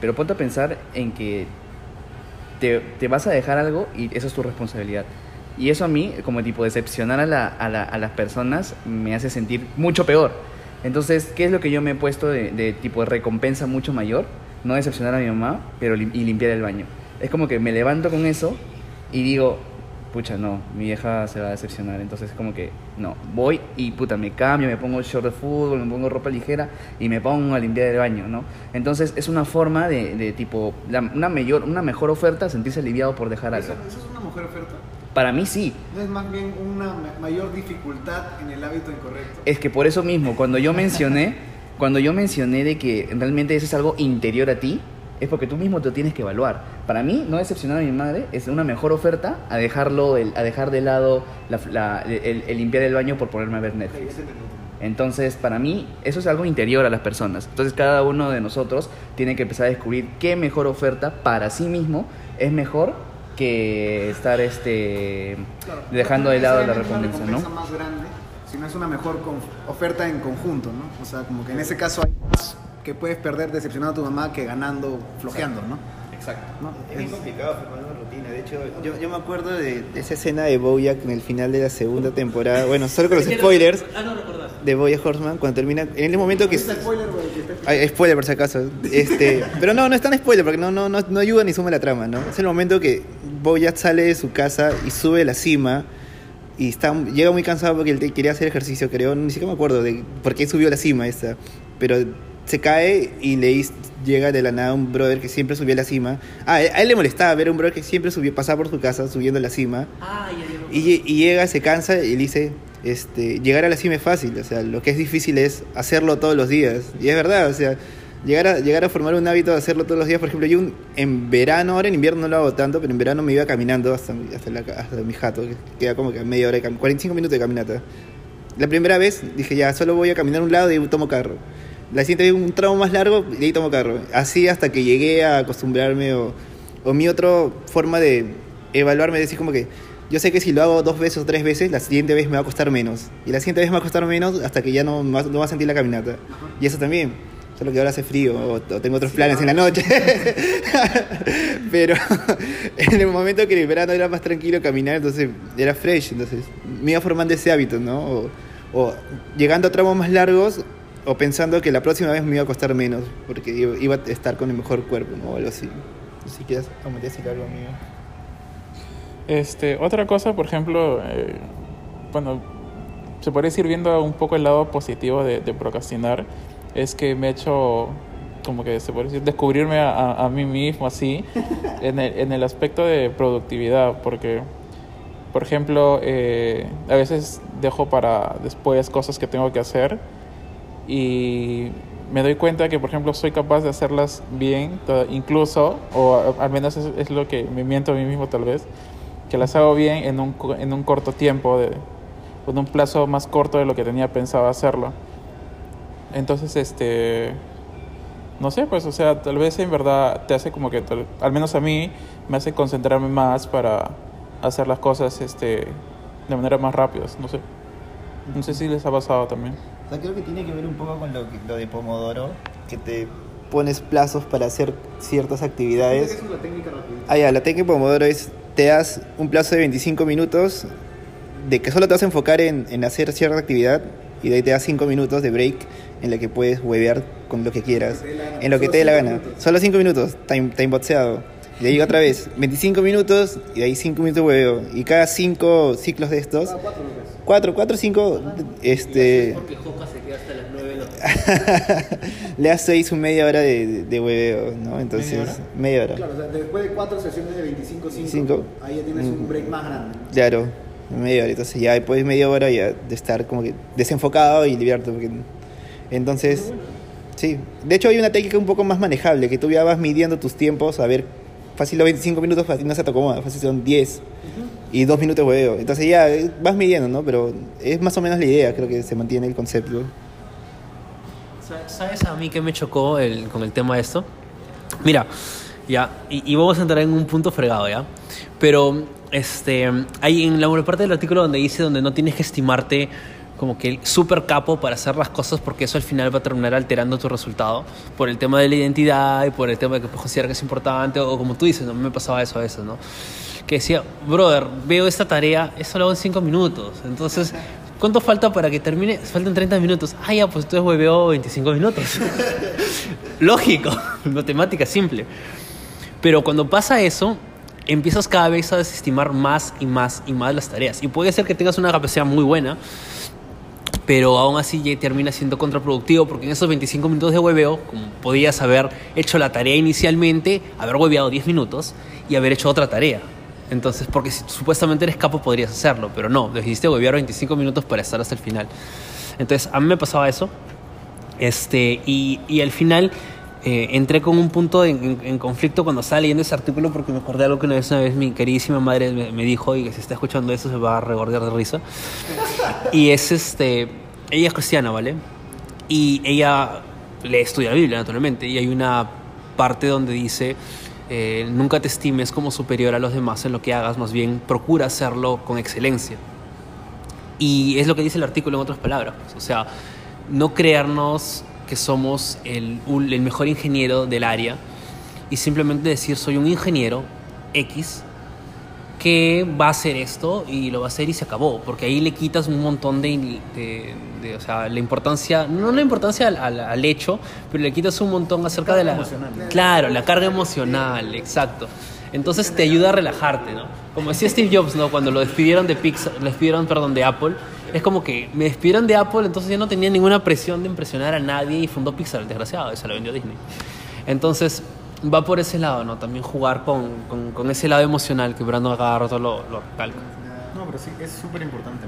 S1: pero ponte a pensar en que te, te vas a dejar algo y eso es tu responsabilidad. Y eso a mí, como tipo decepcionar a, la, a, la- a las personas, me hace sentir mucho peor. Entonces, ¿qué es lo que yo me he puesto de, de tipo de recompensa mucho mayor? No decepcionar a mi mamá, pero y limpiar el baño. Es como que me levanto con eso y digo, pucha, no, mi vieja se va a decepcionar. Entonces, como que, no, voy y puta, me cambio, me pongo short de fútbol, me pongo ropa ligera y me pongo a limpiar el baño, ¿no? Entonces, es una forma de, de tipo, la- una, mayor, una mejor oferta, sentirse aliviado por dejar algo.
S2: ¿Eso, es una mujer oferta?
S1: Para mí sí.
S2: No es más bien una ma- mayor dificultad en el hábito incorrecto.
S1: Es que por eso mismo, cuando yo mencioné, cuando yo mencioné de que realmente eso es algo interior a ti, es porque tú mismo te tienes que evaluar. Para mí, no decepcionar a mi madre es una mejor oferta a dejarlo, a dejar de lado la- la- el, el limpiar el baño por ponerme a ver Netflix. Entonces, para mí, eso es algo interior a las personas. Entonces, cada uno de nosotros tiene que empezar a descubrir qué mejor oferta para sí mismo es mejor que estar este
S2: Claro,
S1: dejando de lado la recompensa, ¿no?
S2: más grande, sino es una mejor oferta en conjunto, ¿no? O sea, como que en ese caso hay que puedes perder decepcionando a tu mamá que ganando, flojeando, ¿no?
S1: Exacto.
S2: ¿No?
S3: Es bien
S2: Es-
S3: complicado formar una rutina. De hecho, yo, yo me acuerdo de, de esa escena de Bojack en el final de la segunda temporada. Bueno, solo con los spoilers
S5: Ah, no recordás.
S3: de Bojack Horseman, cuando termina. En el momento que.
S2: ¿Viste el spoiler, güey, que está-
S3: Ay, spoiler por si acaso. Este, pero no, no es tan spoiler porque no, no, no, no ayuda ni suma la trama, ¿no? Es el momento que Bojack sale de su casa y sube a la cima y está, llega muy cansado porque él quería hacer ejercicio, creo. Ni siquiera me acuerdo de por qué subió a la cima esta. Pero se cae y le llega de la nada un brother que siempre subía a la cima. Ah, a él le molestaba ver a un brother que siempre subía, pasaba por su casa subiendo a la cima.
S5: Ah, ya, ya.
S3: Y, lle- y llega, se cansa y le dice, este, llegar a la cima es fácil, o sea, lo que es difícil es hacerlo todos los días. Y es verdad, o sea, llegar a, llegar a formar un hábito de hacerlo todos los días, por ejemplo, yo un- en verano, ahora en invierno no lo hago tanto, pero en verano me iba caminando hasta, hasta, la hasta mi jato, que queda como que a media hora, de cam- 45 minutos de caminata. La primera vez dije, ya, solo voy a caminar un lado y tomo carro. La siguiente vez un tramo más largo y ahí tomo carro. Así hasta que llegué a acostumbrarme o, o mi otra forma de evaluarme, de decir como que yo sé que si lo hago dos veces o tres veces, la siguiente vez me va a costar menos. Y la siguiente vez me va a costar menos hasta que ya no, no va- no a sentir la caminata. Y eso también. Solo que ahora hace frío o, o tengo otros planes en la noche. Pero en el momento que el verano era más tranquilo caminar, entonces era fresh. Entonces me iba formando ese hábito, ¿no? O, o llegando a tramos más largos o pensando que la próxima vez me iba a costar menos porque iba, a estar con el mejor cuerpo, ¿no? O algo así. Si quieres aumentar decir algo, amigo.
S4: Este, otra cosa, por ejemplo, eh, bueno, se podría ir viendo un poco el lado positivo de, de procrastinar, es que me he hecho, como que se puede decir, descubrirme a, a- a mí mismo así, en el, en el aspecto de productividad, porque, por ejemplo, eh, a veces dejo para después cosas que tengo que hacer y me doy cuenta que, por ejemplo, soy capaz de hacerlas bien, incluso, o al menos es, lo que me miento a mí mismo tal vez, que las hago bien en un, en un corto tiempo, de, con un plazo más corto de lo que tenía pensado hacerlo. Entonces, este, no sé, pues, o sea, tal vez en verdad te hace como que, al menos a mí, me hace concentrarme más para hacer las cosas, este, de manera más rápida, no sé. No sé si les ha pasado también.
S3: O sea, creo que tiene que ver un poco con lo, lo de Pomodoro, que te pones plazos para hacer ciertas actividades.
S2: Es la técnica rapidita.
S3: Ah, ya, la técnica Pomodoro es, te das un plazo de 25 minutos de que solo te vas a enfocar en, en hacer cierta actividad y de ahí te das 5 minutos de break en la que puedes huevear con lo que quieras, en lo que te dé la gana. Solo 5 minutos, time, time boxeado. Y ahí otra vez, 25 minutos y de ahí 5 minutos de hueveo. Y cada 5 ciclos de estos,
S2: Ah, cuatro lucas.
S3: 4, 4, 5, este...
S5: Porque Joca se queda hasta las 9 de la
S3: le das 6 un media hora de, de, hueveo, ¿no? Entonces, media hora.
S2: Claro, o sea, después de cuatro sesiones de 25 5,
S3: Cinco.
S2: ahí ya tienes un
S3: Mm.
S2: break más grande.
S3: Claro, media hora. Entonces ya después de media hora ya de estar como que desenfocado y liberarte. Porque... Entonces, sí. De hecho hay una técnica un poco más manejable, que tú ya vas midiendo tus tiempos, a ver, fácil los 25 minutos, fácil no se te acomoda, fácil son 10 y 2 minutos de hueveo. Entonces ya vas midiendo, ¿no? Pero es más o menos la idea, creo que se mantiene el concepto.
S5: Sa- ¿Sabes a mí qué me chocó el- con el tema de esto? Mira, ya, y, y vamos a entrar en un punto fregado, ¿ya? Pero, este, hay en la parte del artículo donde dice donde no tienes que estimarte como que el super capo para hacer las cosas porque eso al final va a terminar alterando tu resultado por el tema de la identidad y por el tema de que puedes considerar que es importante o como tú dices, no me pasaba eso a veces, ¿no? Que decía, brother, veo esta tarea, eso lo hago en 5 minutos, entonces ¿Cuánto falta para que termine? Faltan 30 minutos. Ah, ya, pues entonces hueveo 25 minutos. Lógico, matemática simple. Pero cuando pasa eso, empiezas cada vez a desestimar más y más y más las tareas. Y puede ser que tengas una capacidad muy buena, pero aún así ya termina siendo contraproductivo porque en esos 25 minutos de hueveo, como podías haber hecho la tarea inicialmente, haber hueveado 10 minutos y haber hecho otra tarea. Entonces, porque si supuestamente eres capo podrías hacerlo, pero no, decidiste huevear 25 minutos para estar hasta el final. Entonces, a mí me pasaba eso. Este, y, y al final eh, entré con un punto en, en- en conflicto cuando estaba leyendo ese artículo porque me acordé de algo que una vez, una vez mi queridísima madre me, me dijo y que si está escuchando eso se va a regordear de risa. Y es este, ella es cristiana, ¿vale? Y ella le estudia la Biblia, naturalmente, y hay una parte donde dice, eh, nunca te estimes como superior a los demás en lo que hagas, más bien procura hacerlo con excelencia. Y es lo que dice el artículo en otras palabras. O sea, no creernos que somos el, el mejor ingeniero del área y simplemente decir soy un ingeniero X que va a hacer esto y lo va a hacer y se acabó, porque ahí le quitas un montón de- de- o sea, la importancia, no la importancia al, al- al hecho, pero le quitas un montón acerca de la... Claro, la carga emocional, exacto. Entonces te ayuda a relajarte, ¿no? Como decía Steve Jobs, ¿no? Cuando lo despidieron de Pixar, lo despidieron, perdón, de Apple, es como que me despidieron de Apple, entonces ya no tenía ninguna presión de impresionar a nadie y fundó Pixar, el desgraciado, y se lo vendió Disney. Entonces, va por ese lado, ¿no? También jugar con, con, con ese lado emocional que Brandon a cada rato lo, lo recalca.
S2: No, pero sí, es súper importante.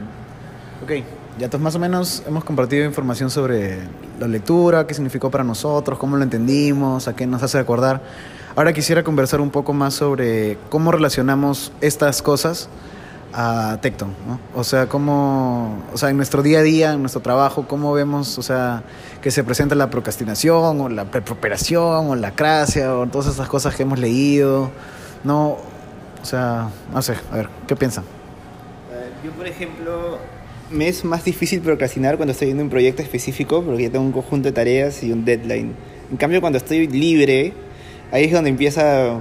S2: Ok, ya entonces más o menos hemos compartido información sobre la lectura, qué significó para nosotros, cómo lo entendimos, a qué nos hace acordar. Ahora quisiera conversar un poco más sobre cómo relacionamos estas cosas a Tecton, ¿no? O sea, cómo, o sea, en nuestro día a día, en nuestro trabajo, cómo vemos, o sea, que se presenta la procrastinación o la preparación o la cracia o todas esas cosas que hemos leído, ¿no? O sea, no sé, a ver, ¿qué piensan?
S3: Yo, por ejemplo, me es más difícil procrastinar cuando estoy en un proyecto específico porque ya tengo un conjunto de tareas y un deadline. En cambio, cuando estoy libre, ahí es donde empieza,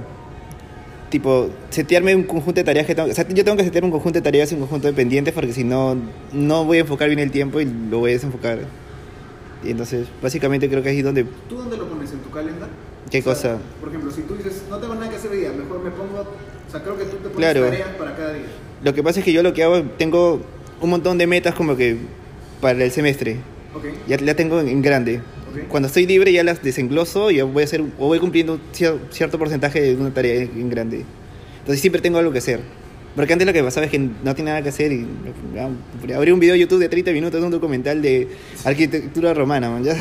S3: tipo, setearme un conjunto de tareas que tengo. O sea, yo tengo que setear un conjunto de tareas y un conjunto de pendientes porque si no, no voy a enfocar bien el tiempo y lo voy a desenfocar. Y entonces, básicamente creo que ahí es donde...
S2: ¿Tú dónde lo pones? ¿En tu calendario?
S3: ¿Qué cosa?
S2: Por ejemplo, si tú dices, no tengo nada que hacer hoy día, mejor me pongo... O sea, creo que tú te pones
S3: Claro.
S2: tareas para cada día.
S3: Lo que pasa es que yo lo que hago, tengo un montón de metas como que para el semestre.
S2: Ok.
S3: Ya la tengo en, en grande.
S2: Ok.
S3: Cuando estoy libre ya las desengloso y ya voy a hacer o voy cumpliendo cier- cierto porcentaje de una tarea en, en grande. Entonces siempre tengo algo que hacer. Porque antes lo que pasaba es que no tenía nada que hacer y ah, abrí un video de YouTube de 30 minutos de un documental de arquitectura romana, man, ya.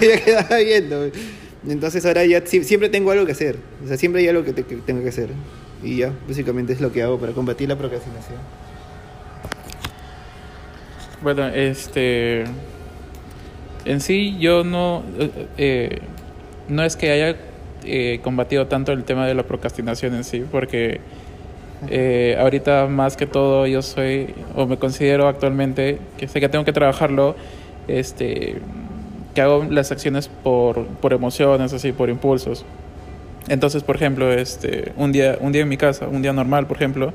S3: ya quedaba viendo. Entonces ahora ya si- siempre tengo algo que hacer. O sea, siempre hay algo que, te- que tengo que hacer. Y ya, básicamente es lo que hago para combatir la procrastinación.
S4: Bueno, este. En sí, yo no. eh, eh, no es que haya eh, combatido tanto el tema de la procrastinación en sí, porque eh, ahorita más que todo yo soy, o me considero actualmente, que sé que tengo que trabajarlo, este. que hago las acciones por, por emociones, así, por impulsos. Entonces, por ejemplo, este, un día, un día en mi casa, un día normal, por ejemplo,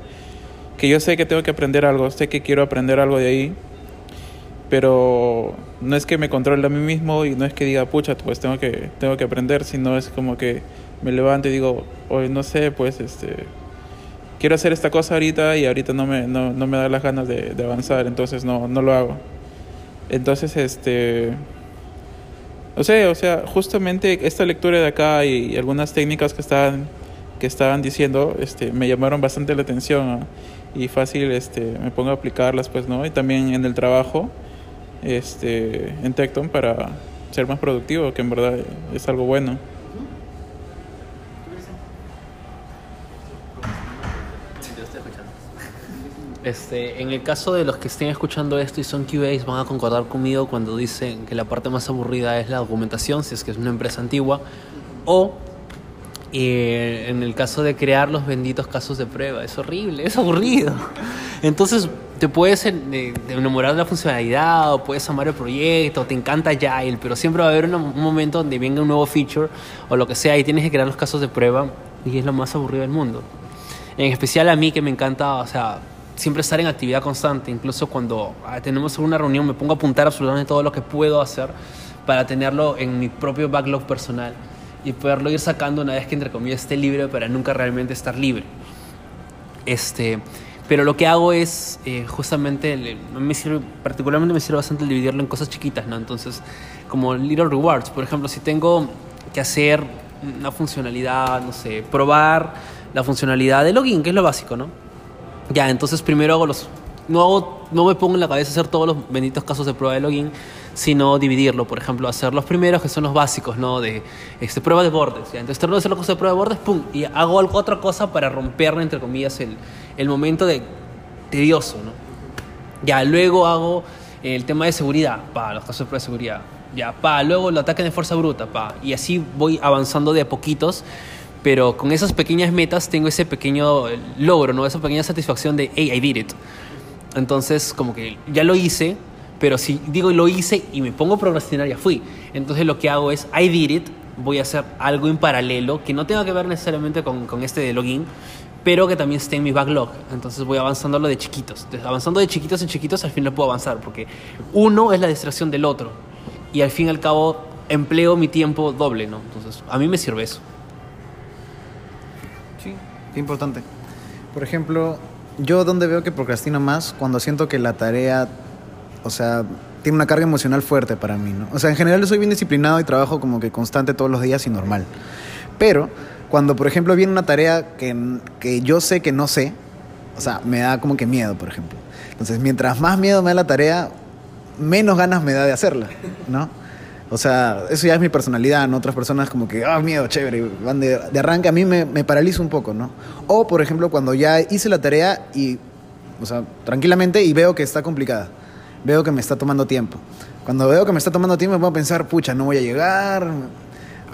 S4: que yo sé que tengo que aprender algo, sé que quiero aprender algo de ahí, pero no es que me controle a mí mismo y no es que diga, pucha, pues tengo que, tengo que aprender, sino es como que me levanto y digo, hoy no sé, pues este, quiero hacer esta cosa ahorita y ahorita no me, no, no me da las ganas de, avanzar, entonces no, no lo hago. Entonces, este, o sea, o sea, justamente esta lectura de acá y, algunas técnicas que estaban, que estaban diciendo, este, me llamaron bastante la atención y fácil, este, me pongo a aplicarlas, pues, ¿no? Y también en el trabajo, este, en Tecton para ser más productivo, que en verdad es algo bueno.
S5: Este, en el caso de los que estén escuchando esto y son QAs, van a concordar conmigo cuando dicen que la parte más aburrida es la documentación, si es que es una empresa antigua, o eh, en el caso de crear los benditos casos de prueba. Es horrible, es aburrido. Entonces, te puedes eh, enamorar de la funcionalidad, o puedes amar el proyecto, o te encanta Agile, pero siempre va a haber una- un momento donde venga un nuevo feature o lo que sea y tienes que crear los casos de prueba y es lo más aburrido del mundo. En especial a mí que me encanta, o sea, siempre estar en actividad constante. Incluso cuando ah, tenemos una reunión me pongo a apuntar absolutamente todo lo que puedo hacer para tenerlo en mi propio backlog personal. y poderlo ir sacando una vez que entre comillas esté libre para nunca realmente estar libre. Este, pero lo que hago es eh, justamente, me sirve, particularmente me sirve bastante el dividirlo en cosas chiquitas, ¿no? Entonces, como little rewards, por ejemplo, si tengo que hacer una funcionalidad, no sé, probar la funcionalidad de login, que es lo básico, ¿no? Ya, entonces primero hago los... No, no me pongo en la cabeza hacer todos los benditos casos de prueba de login, sino dividirlo. Por ejemplo, hacer los primeros, que son los básicos, ¿no? De este, prueba de bordes. ¿ya? Entonces termino de hacer la cosa de prueba de bordes, ¡pum! Y hago otra cosa para romper, entre comillas, el, el momento de tedioso, ¿no? Ya, luego hago el tema de seguridad, pa, los casos de prueba de seguridad. Ya, pa, luego el ataque de fuerza bruta, pa. Y así voy avanzando de a poquitos, pero con esas pequeñas metas tengo ese pequeño eh, logro, ¿no? Esa pequeña satisfacción de, hey, I did it. Entonces, como que ya lo hice, pero si digo lo hice y me pongo a procrastinar, ya fui. Entonces lo que hago es, I did it, voy a hacer algo en paralelo que no tenga que ver necesariamente con, con este de login, pero que también esté en mi backlog. Entonces voy avanzando lo de chiquitos. Entonces, avanzando de chiquitos en chiquitos, al fin lo puedo avanzar, porque uno es la distracción del otro. Y al fin y al cabo, empleo mi tiempo doble, ¿no? Entonces, a mí me sirve eso.
S2: Sí, qué importante. Por ejemplo, yo donde veo que procrastino más cuando siento que la tarea, o sea, tiene una carga emocional fuerte para mí, ¿no? O sea, en general soy bien disciplinado y trabajo como que constante todos los días y normal. Pero cuando, por ejemplo, viene una tarea que, que yo sé que no sé, o sea, me da como que miedo, por ejemplo. Entonces, mientras más miedo me da la tarea, menos ganas me da de hacerla, ¿no? O sea, eso ya es mi personalidad, ¿no? Otras personas como que, ah, miedo, chévere, van de, de arranque, a mí me, me paraliza un poco, ¿no? O, por ejemplo, cuando ya hice la tarea y, o sea, tranquilamente y veo que está complicada, veo que me está tomando tiempo. Cuando veo que me está tomando tiempo, me pongo a pensar, pucha, no voy a llegar,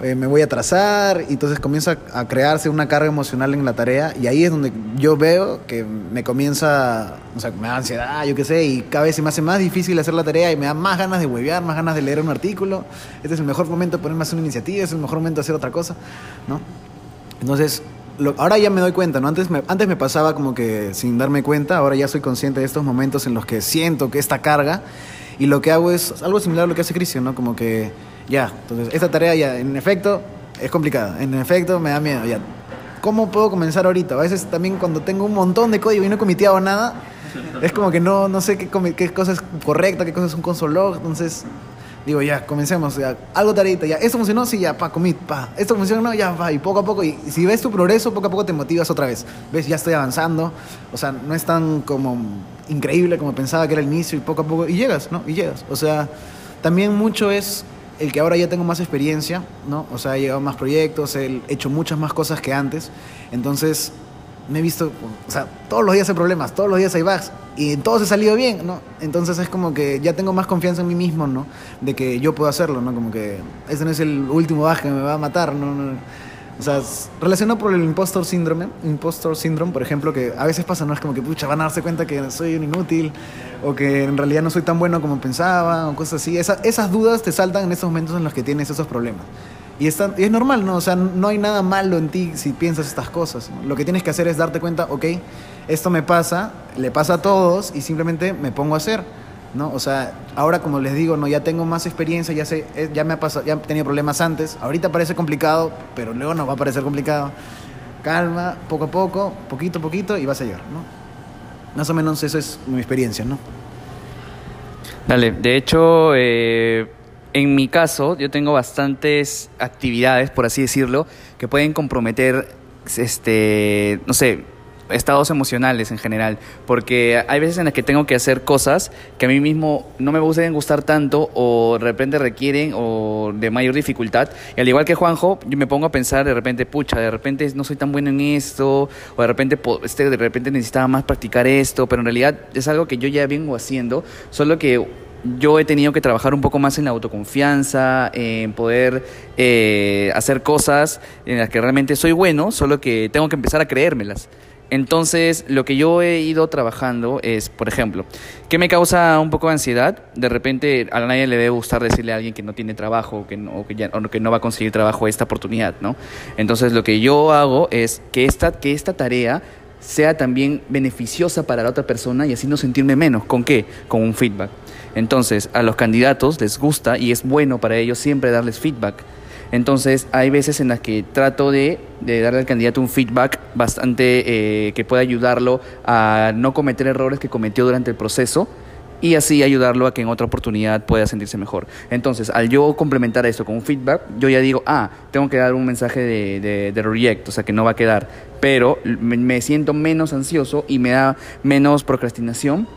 S2: eh, me voy a atrasar, y entonces comienza a crearse una carga emocional en la tarea, y ahí es donde yo veo que me comienza, o sea, me da ansiedad, yo qué sé, y cada vez se me hace más difícil hacer la tarea y me da más ganas de huevear, más ganas de leer un artículo. Este es el mejor momento de ponerme a hacer una iniciativa, es el mejor momento de hacer otra cosa, ¿no? Entonces, ahora ya me doy cuenta, ¿no? Antes me, antes me pasaba como que sin darme cuenta, ahora ya soy consciente de estos momentos en los que siento que esta carga y lo que hago es algo similar a lo que hace Cristian, ¿no? Como que ya, entonces esta tarea ya, en efecto, es complicada, en efecto me da miedo, ya. ¿Cómo puedo comenzar ahorita? A veces también cuando tengo un montón de código y no he comiteado nada, es como que no, no sé qué, qué cosa es correcta, qué cosa es un console log, entonces digo, ya, comencemos, ya, algo tareita, ya, esto funcionó, sí, ya, pa, commit, pa, esto funcionó, ya, va, y poco a poco, y si ves tu progreso, poco a poco te motivas otra vez, ves, ya estoy avanzando, o sea, no es tan como increíble como pensaba que era el inicio, y poco a poco, y llegas, ¿no? Y llegas, o sea, también mucho es el que ahora ya tengo más experiencia, ¿no? O sea, he llegado a más proyectos, he hecho muchas más cosas que antes, entonces me he visto, o sea, todos los días hay problemas, todos los días hay bugs y en todos he salido bien, ¿no? Entonces es como que ya tengo más confianza en mí mismo, ¿no? De que yo puedo hacerlo, ¿no? Como que ese no es el último bug que me va a matar, ¿no? O sea, relacionado por el impostor síndrome, impostor syndrome, por ejemplo, que a veces pasa, ¿no? Es como que, pucha, van a darse cuenta que soy un inútil o que en realidad no soy tan bueno como pensaba o cosas así. Esa- esas dudas te saltan en esos momentos en los que tienes esos problemas. Y, es normal, ¿no? O sea, no hay nada malo en ti si piensas estas cosas. Lo que tienes que hacer es darte cuenta, ok, esto me pasa, le pasa a todos y simplemente me pongo a hacer, ¿no? O sea, ahora como les digo, no, ya tengo más experiencia, ya sé, eh, ya me ha pasado, ya he tenido problemas antes. Ahorita parece complicado, pero luego no va a parecer complicado. Calma, poco a poco, poquito a poquito y vas a llegar, ¿no? Más o menos eso es mi experiencia, ¿no?
S1: Dale, de hecho, eh, en mi caso, yo tengo bastantes actividades, por así decirlo, que pueden comprometer, este, no sé, estados emocionales en general, porque hay veces en las que tengo que hacer cosas que a mí mismo no me deben gustar tanto o de repente requieren o de mayor dificultad. Y al igual que Juanjo, yo me pongo a pensar de repente, pucha, de repente no soy tan bueno en esto, o de repente, este, de repente necesitaba más practicar esto, pero en realidad es algo que yo ya vengo haciendo, solo que yo he tenido que trabajar un poco más en la autoconfianza, en poder eh, hacer cosas en las que realmente soy bueno, solo que tengo que empezar a creérmelas. Entonces, lo que yo he ido trabajando es, por ejemplo, ¿qué me causa un poco de ansiedad? De repente a nadie le debe gustar decirle a alguien que no tiene trabajo que no, o que ya- o que no va a conseguir trabajo esta oportunidad, ¿no? Entonces, lo que yo hago es que esta, que esta tarea sea también beneficiosa para la otra persona y así no sentirme menos. ¿Con qué? Con un feedback. Entonces, a los candidatos les gusta y es bueno para ellos siempre darles feedback. Entonces, hay veces en las que trato de, darle al candidato un feedback bastante eh, que pueda ayudarlo a no cometer errores que cometió durante el proceso y así ayudarlo a que en otra oportunidad pueda sentirse mejor. Entonces, al yo complementar esto con un feedback, yo ya digo, ah, tengo que dar un mensaje de, de, reject, o sea, que no va a quedar, pero me siento menos ansioso y me da menos procrastinación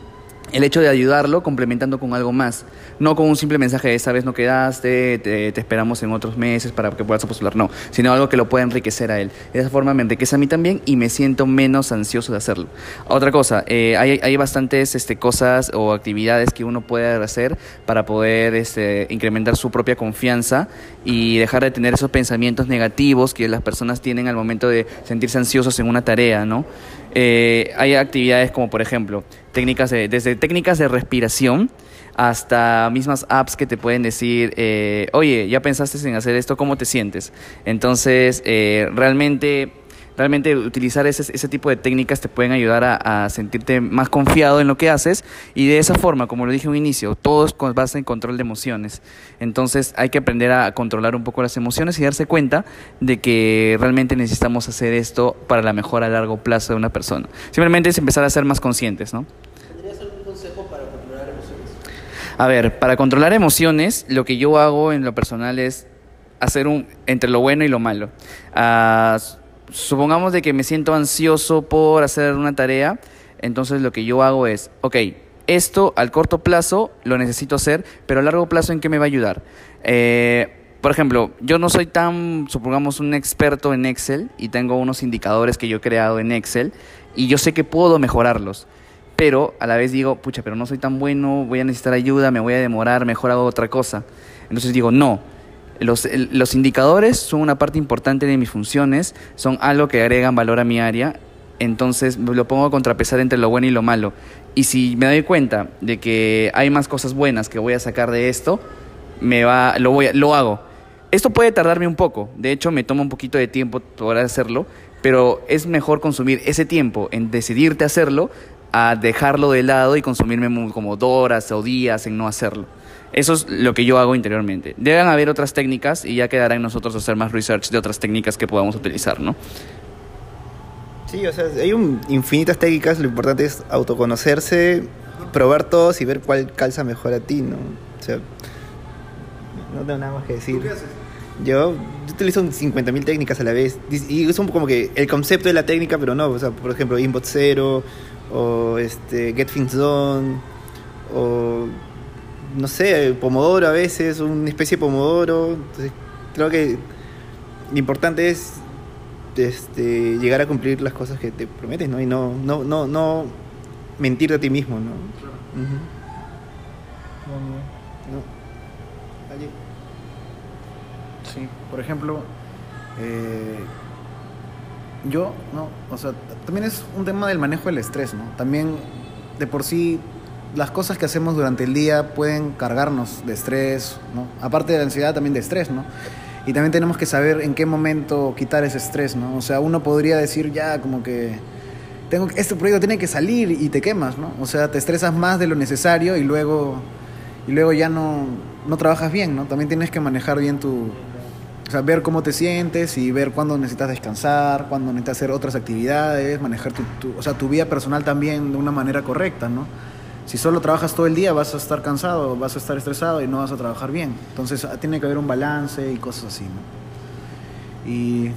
S1: el hecho de ayudarlo complementando con algo más, no con un simple mensaje de esta vez no quedaste, te, esperamos en otros meses para que puedas postular, no, sino algo que lo pueda enriquecer a él. De esa forma me enriquece a mí también y me siento menos ansioso de hacerlo. Otra cosa, eh, hay, hay, bastantes este, cosas o actividades que uno puede hacer para poder este, incrementar su propia confianza y dejar de tener esos pensamientos negativos que las personas tienen al momento de sentirse ansiosos en una tarea, ¿no? Eh, hay actividades como, por ejemplo, técnicas de, desde técnicas de respiración hasta mismas apps que te pueden decir, eh, oye, ya pensaste en hacer esto, ¿cómo te sientes? Entonces, eh, realmente realmente utilizar ese, ese, tipo de técnicas te pueden ayudar a, a, sentirte más confiado en lo que haces y de esa forma, como lo dije en un inicio, todo es con base en control de emociones. Entonces hay que aprender a controlar un poco las emociones y darse cuenta de que realmente necesitamos hacer esto para la mejora a largo plazo de una persona. Simplemente es empezar a ser más conscientes, ¿no?
S5: ¿Tendrías algún consejo para controlar emociones?
S1: A ver, para controlar emociones, lo que yo hago en lo personal es hacer un entre lo bueno y lo malo. Uh, supongamos de que me siento ansioso por hacer una tarea, entonces lo que yo hago es, ok, esto al corto plazo lo necesito hacer, pero a largo plazo en qué me va a ayudar. Eh, por ejemplo, yo no soy tan, supongamos, un experto en Excel y tengo unos indicadores que yo he creado en Excel y yo sé que puedo mejorarlos. Pero a la vez digo, pucha, pero no soy tan bueno, voy a necesitar ayuda, me voy a demorar, mejor hago otra cosa. Entonces digo, no, los, los, indicadores son una parte importante de mis funciones, son algo que agregan valor a mi área, entonces lo pongo a contrapesar entre lo bueno y lo malo. Y si me doy cuenta de que hay más cosas buenas que voy a sacar de esto, me va, lo, voy lo hago. Esto puede tardarme un poco, de hecho me toma un poquito de tiempo poder hacerlo, pero es mejor consumir ese tiempo en decidirte hacerlo a dejarlo de lado y consumirme como horas o días en no hacerlo. Eso es lo que yo hago interiormente. Deben haber otras técnicas y ya quedará en nosotros hacer más research de otras técnicas que podamos utilizar, ¿no?
S3: Sí, o sea, hay un, infinitas técnicas, lo importante es autoconocerse, probar todos y ver cuál calza mejor a ti, ¿no? O sea, no tengo nada más que decir.
S2: ¿Tú qué haces?
S3: Yo, yo utilizo 50.000 técnicas a la vez y es un poco como que el concepto de la técnica, pero no, o sea, por ejemplo, Inbot Zero o este, Get Things Done o no sé, pomodoro a veces, una especie de pomodoro. Entonces, creo que lo importante es este, llegar a cumplir las cosas que te prometes, ¿no? Y no, no, no, no mentirte a ti mismo, ¿no?
S2: Claro.
S3: Uh -huh. no. Allí.
S2: Sí, por ejemplo, eh, yo, ¿no? O sea, también es un tema del manejo del estrés, ¿no? También de por sí las cosas que hacemos durante el día pueden cargarnos de estrés, ¿no? Aparte de la ansiedad, también de estrés, ¿no? Y también tenemos que saber en qué momento quitar ese estrés, ¿no? O sea, uno podría decir ya como que tengo este proyecto tiene que salir y te quemas, ¿no? O sea, te estresas más de lo necesario y luego y luego ya no no trabajas bien, ¿no? También tienes que manejar bien tu o sea, ver cómo te sientes y ver cuándo necesitas descansar, cuándo necesitas hacer otras actividades, manejar tu, tu, o sea, tu vida personal también de una manera correcta, ¿no? Si solo trabajas todo el día vas a estar cansado, vas a estar estresado y no vas a trabajar bien. Entonces tiene que haber un balance y cosas así. ¿Y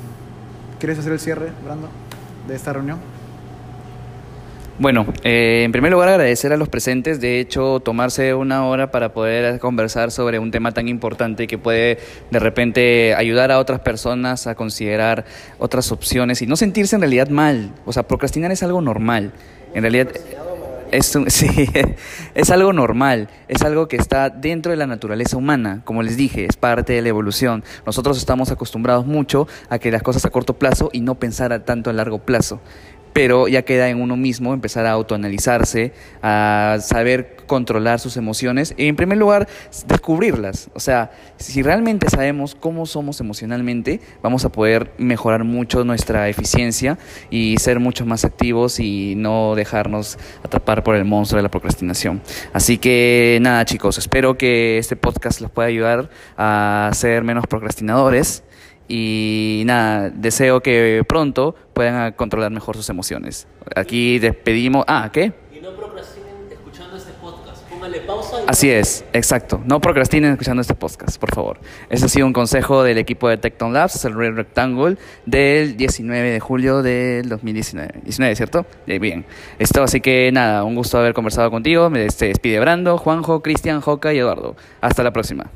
S2: quieres hacer el cierre, Brando, de esta reunión?
S1: Bueno, eh, en primer lugar agradecer a los presentes, de hecho tomarse una hora para poder conversar sobre un tema tan importante que puede de repente ayudar a otras personas a considerar otras opciones y no sentirse en realidad mal, o sea, procrastinar es algo normal, en realidad es, sí, es algo normal, es algo que está dentro de la naturaleza humana, como les dije, es parte de la evolución. Nosotros estamos acostumbrados mucho a que las cosas a corto plazo y no pensar tanto a largo plazo. Pero ya queda en uno mismo empezar a autoanalizarse, a saber controlar sus emociones y en primer lugar descubrirlas. O sea, si realmente sabemos cómo somos emocionalmente, vamos a poder mejorar mucho nuestra eficiencia y ser mucho más activos y no dejarnos atrapar por el monstruo de la procrastinación. Así que nada chicos, espero que este podcast les pueda ayudar a ser menos procrastinadores. Y nada, deseo que pronto puedan controlar mejor sus emociones. Aquí despedimos. Ah, ¿qué?
S5: Y no procrastinen escuchando este podcast. Póngale pausa y
S1: Así es, exacto. No procrastinen escuchando este podcast, por favor. Ese ha sido un consejo del equipo de Tecton Labs, el Red Rectangle, del 19 de julio del 2019. 19, ¿cierto? Eh, Bien. Esto, así que nada, un gusto haber conversado contigo. Me despide Brando, Juanjo, Cristian, Joca y Eduardo. Hasta la próxima.